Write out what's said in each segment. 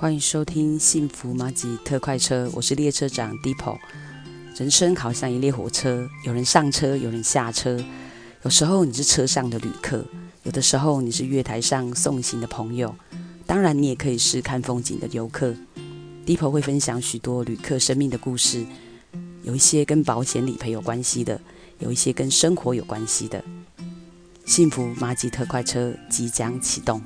欢迎收听幸福马吉特快车，我是列车长 Deepo。人生好像一列火车，有人上车，有人下车。有时候你是车上的旅客，有的时候你是月台上送行的朋友，当然你也可以是看风景的游客。Deepo 会分享许多旅客生命的故事，有一些跟保险理赔有关系的，有一些跟生活有关系的。幸福马吉特快车即将启动。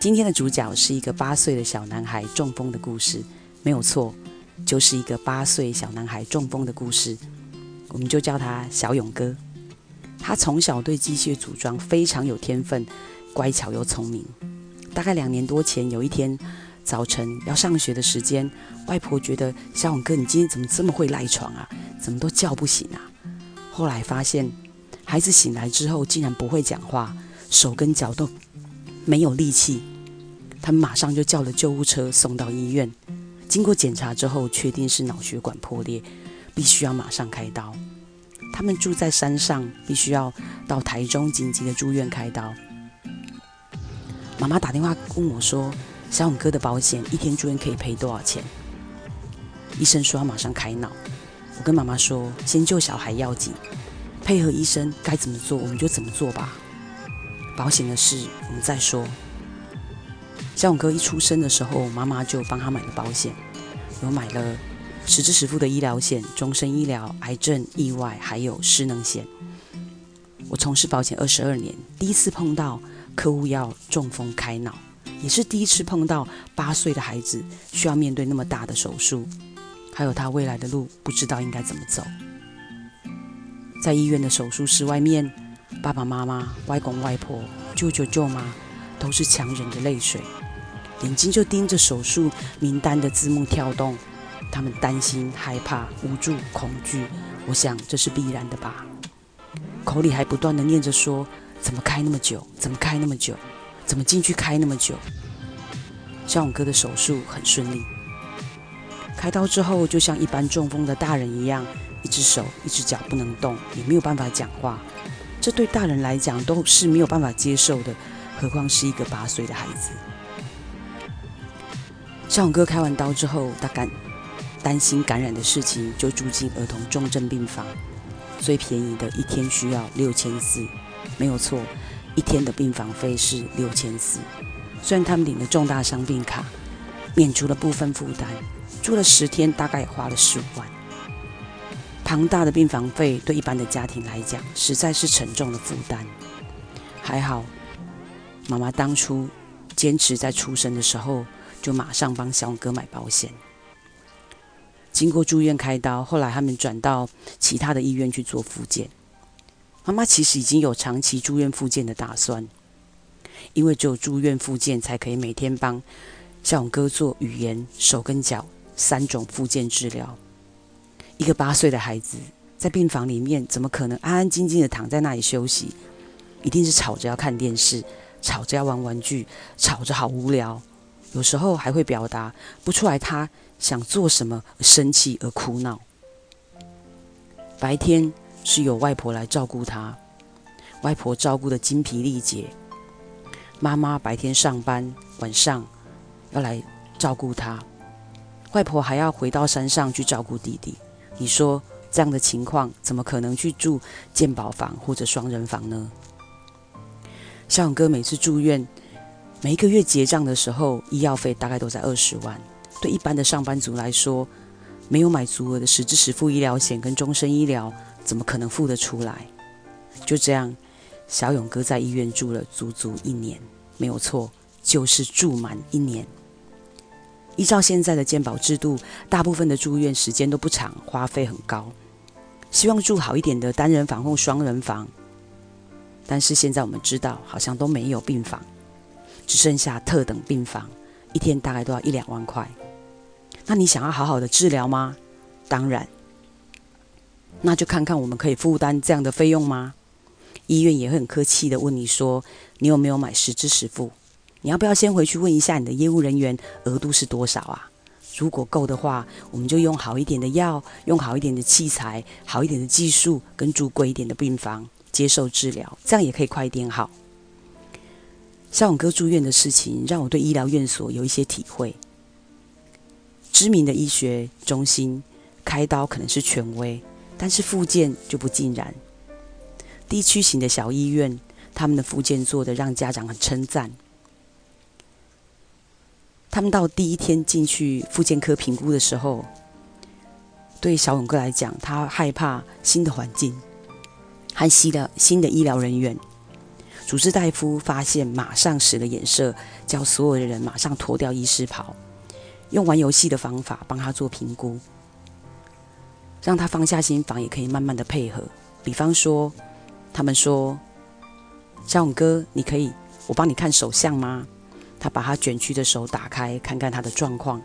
今天的主角是一个八岁的小男孩中风的故事，没有错，就是一个八岁小男孩中风的故事。我们就叫他小勇哥。他从小对机械组装非常有天分，乖巧又聪明。大概两年多前，有一天早晨要上学的时间，外婆觉得小勇哥，你今天怎么这么会赖床啊？怎么都叫不醒啊？后来发现，孩子醒来之后竟然不会讲话，手跟脚都没有力气，他们马上就叫了救护车送到医院。经过检查之后，确定是脑血管破裂，必须要马上开刀。他们住在山上，必须要到台中紧急的住院开刀。妈妈打电话问我说：“小勇哥的保险一天住院可以赔多少钱？”医生说要马上开脑。我跟妈妈说：“先救小孩要紧，配合医生该怎么做我们就怎么做吧。”保险的事我们再说。像我哥一出生的时候，妈妈就帮他买了保险，有买了实支实付的医疗险、终身医疗、癌症、意外，还有失能险。我从事保险二十二年，第一次碰到客户要中风开脑，也是第一次碰到八岁的孩子需要面对那么大的手术，还有他未来的路不知道应该怎么走。在医院的手术室外面。爸爸妈妈、外公外婆、舅舅舅妈，都是强忍着泪水，眼睛就盯着手术名单的字幕跳动。他们担心、害怕、无助、恐惧。我想这是必然的吧。口里还不断地念着说：“怎么开那么久？怎么开那么久？怎么进去开那么久？”小勇哥的手术很顺利。开刀之后，就像一般中风的大人一样，一只手、一只脚不能动，也没有办法讲话。这对大人来讲都是没有办法接受的，何况是一个八岁的孩子。小勇哥开完刀之后，他感担心感染的事情，就住进儿童重症病房，最便宜的一天需要六千四，没有错，一天的病房费是六千四。虽然他们领了重大伤病卡，免除了部分负担，住了十天，大概也花了十五万。庞大的病房费对一般的家庭来讲，实在是沉重的负担。还好，妈妈当初坚持在出生的时候就马上帮小勇哥买保险。经过住院开刀，后来他们转到其他的医院去做复健。妈妈其实已经有长期住院复健的打算，因为只有住院复健才可以每天帮小勇哥做语言、手跟脚三种复健治疗。一个八岁的孩子在病房里面，怎么可能安安静静的躺在那里休息？一定是吵着要看电视，吵着要玩玩具，吵着好无聊。有时候还会表达不出来他想做什么而生气而哭闹。白天是有外婆来照顾他，外婆照顾得精疲力竭。妈妈白天上班，晚上要来照顾他。外婆还要回到山上去照顾弟弟。你说这样的情况怎么可能去住健保房或者双人房呢？小勇哥每次住院，每一个月结账的时候，医药费大概都在二十万。对一般的上班族来说，没有买足额的实支实付医疗险跟终身医疗，怎么可能付得出来？就这样，小勇哥在医院住了足足一年，没有错，就是住满一年。依照现在的健保制度，大部分的住院时间都不长，花费很高。希望住好一点的单人房或双人房，但是现在我们知道，好像都没有病房，只剩下特等病房，一天大概都要一两万块。那你想要好好的治疗吗？当然，那就看看我们可以负担这样的费用吗？医院也会很客气的问你说，你有没有买十支十付？你要不要先回去问一下你的业务人员额度是多少啊？如果够的话，我们就用好一点的药，用好一点的器材，好一点的技术，跟住贵一点的病房接受治疗，这样也可以快一点好。小勇哥住院的事情，让我对医疗院所有一些体会。知名的医学中心开刀可能是权威，但是复健就不尽然。地区型的小医院，他们的复健做得让家长很称赞。他们到第一天进去复健科评估的时候，对小勇哥来讲，他害怕新的环境和新的新的医疗人员。主治大夫发现，马上使了眼色，叫所有的人马上脱掉医师袍，用玩游戏的方法帮他做评估，让他放下心防，也可以慢慢的配合。比方说，他们说：“小勇哥，你可以我帮你看手相吗？”他把他卷曲的手打开，看看他的状况。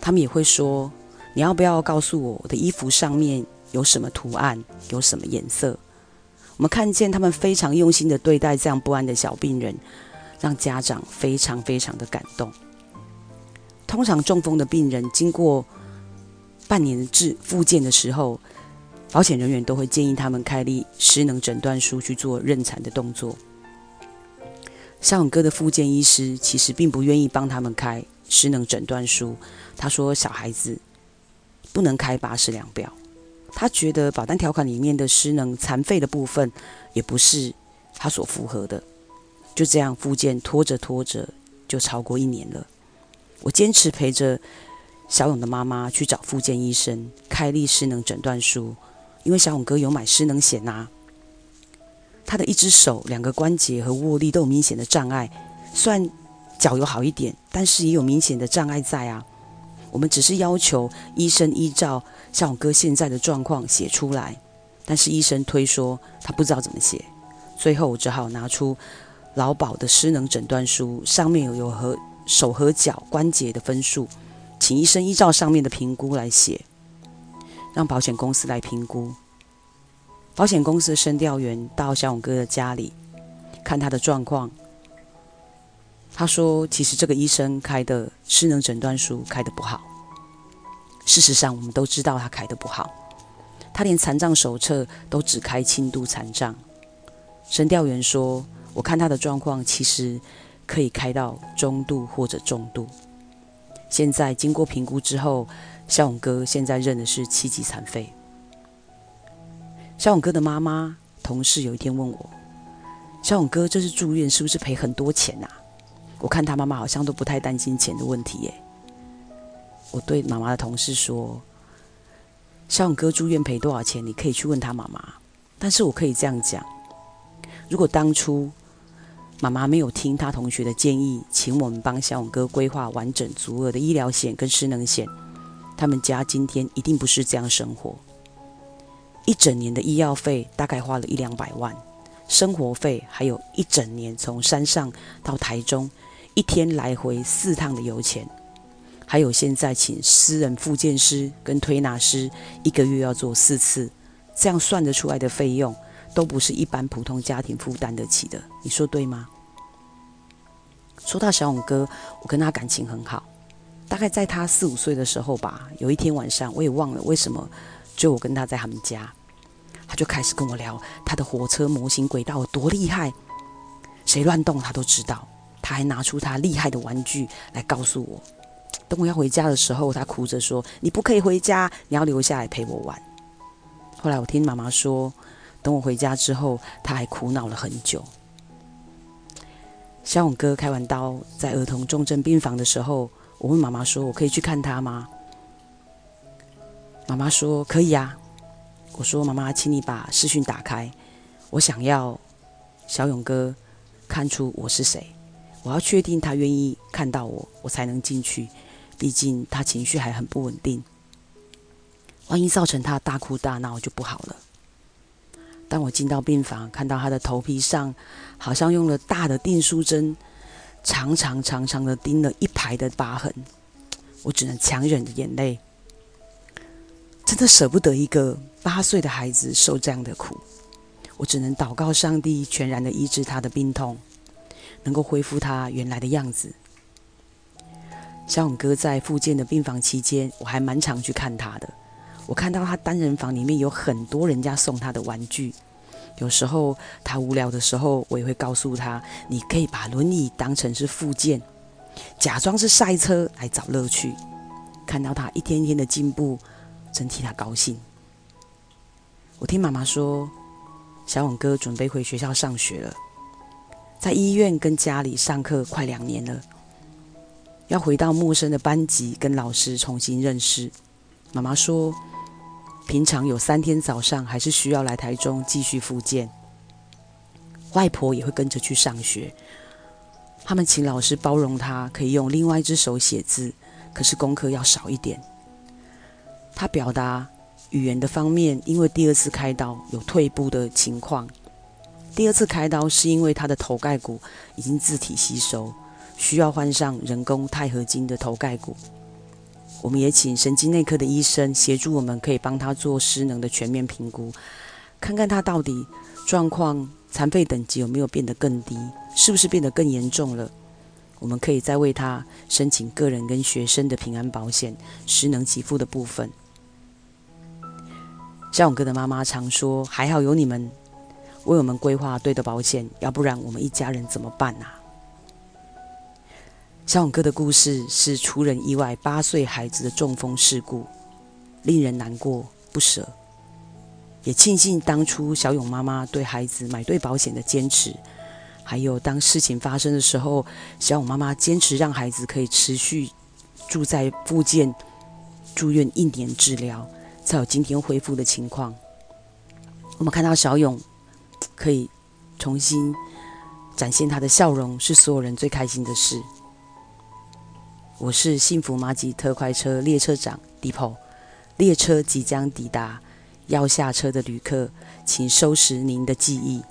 他们也会说：“你要不要告诉我，我的衣服上面有什么图案，有什么颜色？”我们看见他们非常用心的对待这样不安的小病人，让家长非常非常的感动。通常中风的病人经过半年的治复健的时候，保险人员都会建议他们开立失能诊断书去做认产的动作。小勇哥的复健医师其实并不愿意帮他们开失能诊断书，他说小孩子不能开八十量表。他觉得保单条款里面的失能残废的部分也不是他所符合的，就这样复健拖着拖着就超过一年了。我坚持陪着小勇的妈妈去找复健医生开立失能诊断书，因为小勇哥有买失能险呐。他的一只手、两个关节和握力都有明显的障碍，虽然脚有好一点，但是也有明显的障碍在啊。我们只是要求医生依照像我哥现在的状况写出来，但是医生推说他不知道怎么写，最后我只好拿出劳保的失能诊断书，上面有有和手和脚关节的分数，请医生依照上面的评估来写，让保险公司来评估。保险公司的审调员到小勇哥的家里看他的状况。他说：“其实这个医生开的失能诊断书开得不好。事实上，我们都知道他开得不好。他连残障手册都只开轻度残障。审调员说：‘我看他的状况，其实可以开到中度或者重度。’现在经过评估之后，小勇哥现在认的是七级残废。小勇哥的妈妈同事有一天问我：‘小勇哥这次住院是不是赔很多钱啊？’我看他妈妈好像都不太担心钱的问题耶。我对妈妈的同事说：“小勇哥住院赔多少钱？你可以去问他妈妈。但是我可以这样讲：如果当初妈妈没有听他同学的建议，请我们帮小勇哥规划完整足额的医疗险跟失能险，他们家今天一定不是这样生活。一整年的医药费大概花了一两百万，生活费还有一整年从山上到台中。”一天来回四趟的油钱，还有现在请私人复健师跟推拿师一个月要做四次，这样算得出来的费用，都不是一般普通家庭负担得起的。你说对吗？说到小勇哥，我跟他感情很好，大概在他四五岁的时候吧，有一天晚上，我也忘了为什么，就我跟他在他们家，他就开始跟我聊他的火车模型轨道有多厉害，谁乱动他都知道。他还拿出他厉害的玩具来告诉我，等我要回家的时候，他哭着说：“你不可以回家，你要留下来陪我玩。”后来我听妈妈说，等我回家之后，他还苦恼了很久。小勇哥开完刀在儿童重症病房的时候，我问妈妈说：“我可以去看他吗？”妈妈说：“可以啊。”我说：“妈妈，请你把视讯打开，我想要小勇哥看出我是谁。”我要确定他愿意看到我，我才能进去。毕竟他情绪还很不稳定，万一造成他大哭大闹就不好了。当我进到病房，看到他的头皮上好像用了大的订书针，长长长长的钉了一排的疤痕，我只能强忍着眼泪，真的舍不得一个八岁的孩子受这样的苦。我只能祷告上帝全然的医治他的病痛。能够恢复他原来的样子。小勇哥在复健的病房期间，我还蛮常去看他的。我看到他单人房里面有很多人家送他的玩具，有时候他无聊的时候，我也会告诉他，你可以把轮椅当成是附件，假装是赛车来找乐趣。看到他一天一天的进步，真替他高兴。我听妈妈说，小勇哥准备回学校上学了，在医院跟家里上课快两年了，要回到陌生的班级跟老师重新认识。妈妈说，平常有三天早上还是需要来台中继续复健，外婆也会跟着去上学。他们请老师包容他，可以用另外一只手写字，可是功课要少一点。他表达。语言的方面，因为第二次开刀有退步的情况。第二次开刀是因为他的头盖骨已经自体吸收，需要换上人工钛合金的头盖骨。我们也请神经内科的医生协助我们，可以帮他做失能的全面评估，看看他到底状况残废等级有没有变得更低，是不是变得更严重了。我们可以再为他申请个人跟学生的平安保险，失能给付的部分。小勇哥的妈妈常说：“还好有你们为我们规划对的保险，要不然我们一家人怎么办啊？”小勇哥的故事是出人意外，八岁孩子的中风事故，令人难过不舍。也庆幸当初小勇妈妈对孩子买对保险的坚持，还有当事情发生的时候，小勇妈妈坚持让孩子可以持续住在复健住院一年治疗。才有今天恢复的情况。我们看到小勇可以重新展现他的笑容，是所有人最开心的事。我是幸福马吉特快车列车长 d e p o 列车即将抵达，要下车的旅客，请收拾您的记忆。